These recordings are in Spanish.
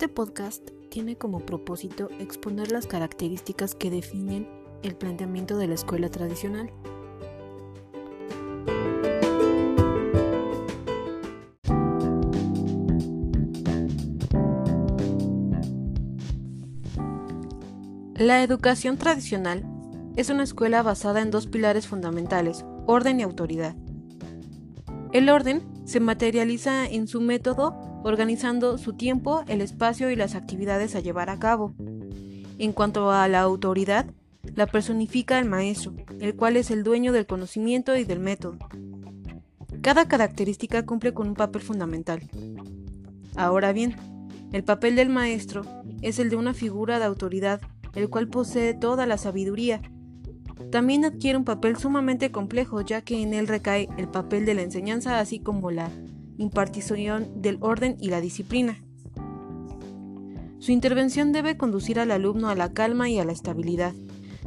Este podcast tiene como propósito exponer las características que definen el planteamiento de la escuela tradicional. La educación tradicional es una escuela basada en dos pilares fundamentales, orden y autoridad. El orden se materializa en su método organizando su tiempo, el espacio y las actividades a llevar a cabo. En cuanto a la autoridad, la personifica el maestro, el cual es el dueño del conocimiento y del método. Cada característica cumple con un papel fundamental. Ahora bien, el papel del maestro es el de una figura de autoridad el cual posee toda la sabiduría. También adquiere un papel sumamente complejo, ya que en él recae el papel de la enseñanza, así como la impartición del orden y la disciplina. Su intervención debe conducir al alumno a la calma y a la estabilidad,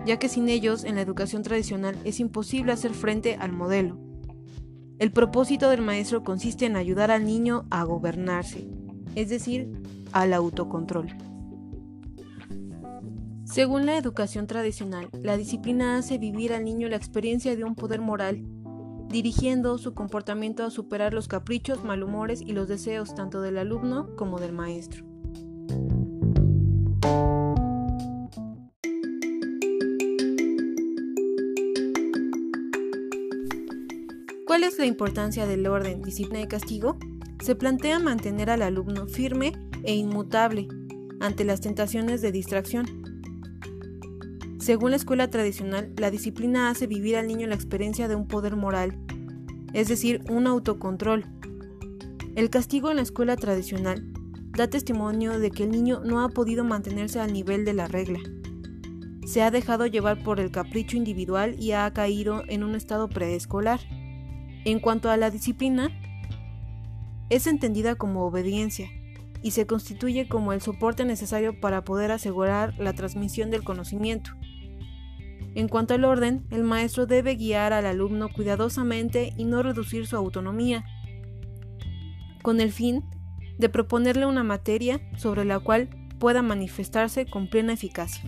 ya que sin ellos en la educación tradicional es imposible hacer frente al modelo. El propósito del maestro consiste en ayudar al niño a gobernarse, es decir, al autocontrol. Según la educación tradicional, la disciplina hace vivir al niño la experiencia de un poder moral, dirigiendo su comportamiento a superar los caprichos, malhumores y los deseos tanto del alumno como del maestro. ¿Cuál es la importancia del orden, disciplina y castigo? Se plantea mantener al alumno firme e inmutable ante las tentaciones de distracción según la escuela tradicional, la disciplina hace vivir al niño la experiencia de un poder moral, es decir, un autocontrol. El castigo en la escuela tradicional da testimonio de que el niño no ha podido mantenerse al nivel de la regla. Se ha dejado llevar por el capricho individual y ha caído en un estado preescolar. En cuanto a la disciplina, es entendida como obediencia y se constituye como el soporte necesario para poder asegurar la transmisión del conocimiento. En cuanto al orden, el maestro debe guiar al alumno cuidadosamente y no reducir su autonomía, con el fin de proponerle una materia sobre la cual pueda manifestarse con plena eficacia.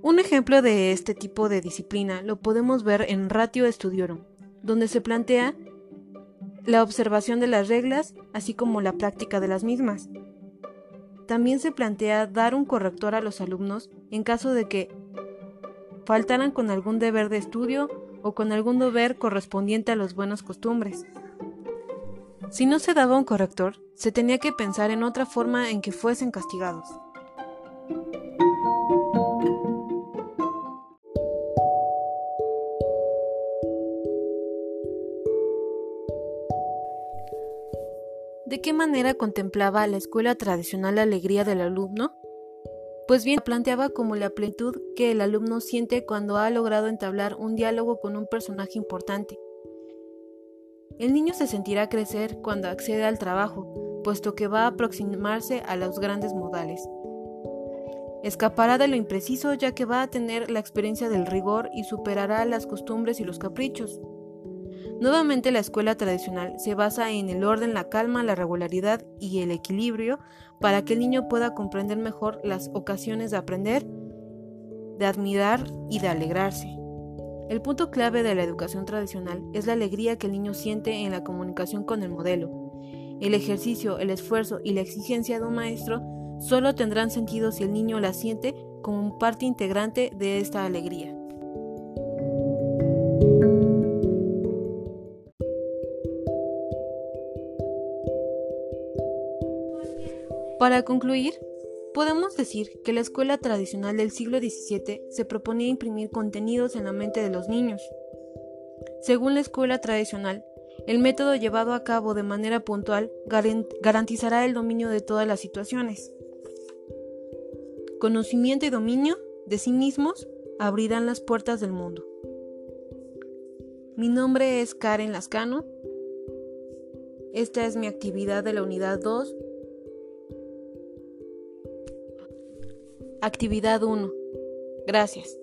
Un ejemplo de este tipo de disciplina lo podemos ver en Ratio Studiorum, donde se plantea la observación de las reglas, así como la práctica de las mismas. También se plantea dar un corrector a los alumnos en caso de que faltaran con algún deber de estudio o con algún deber correspondiente a las buenas costumbres. Si no se daba un corrector, se tenía que pensar en otra forma en que fuesen castigados. ¿De qué manera contemplaba la escuela tradicional la alegría del alumno? Pues bien, planteaba como la plenitud que el alumno siente cuando ha logrado entablar un diálogo con un personaje importante. El niño se sentirá crecer cuando accede al trabajo, puesto que va a aproximarse a los grandes modales. Escapará de lo impreciso ya que va a tener la experiencia del rigor y superará las costumbres y los caprichos. Nuevamente la escuela tradicional se basa en el orden, la calma, la regularidad y el equilibrio para que el niño pueda comprender mejor las ocasiones de aprender, de admirar y de alegrarse. El punto clave de la educación tradicional es la alegría que el niño siente en la comunicación con el modelo. El ejercicio, el esfuerzo y la exigencia de un maestro solo tendrán sentido si el niño la siente como parte integrante de esta alegría. Para concluir, podemos decir que la escuela tradicional del siglo XVII se proponía imprimir contenidos en la mente de los niños. Según la escuela tradicional, el método llevado a cabo de manera puntual garantizará el dominio de todas las situaciones. Conocimiento y dominio de sí mismos abrirán las puertas del mundo. Mi nombre es Karen Lascano. Esta es mi actividad de la unidad 2 Actividad 1. Gracias.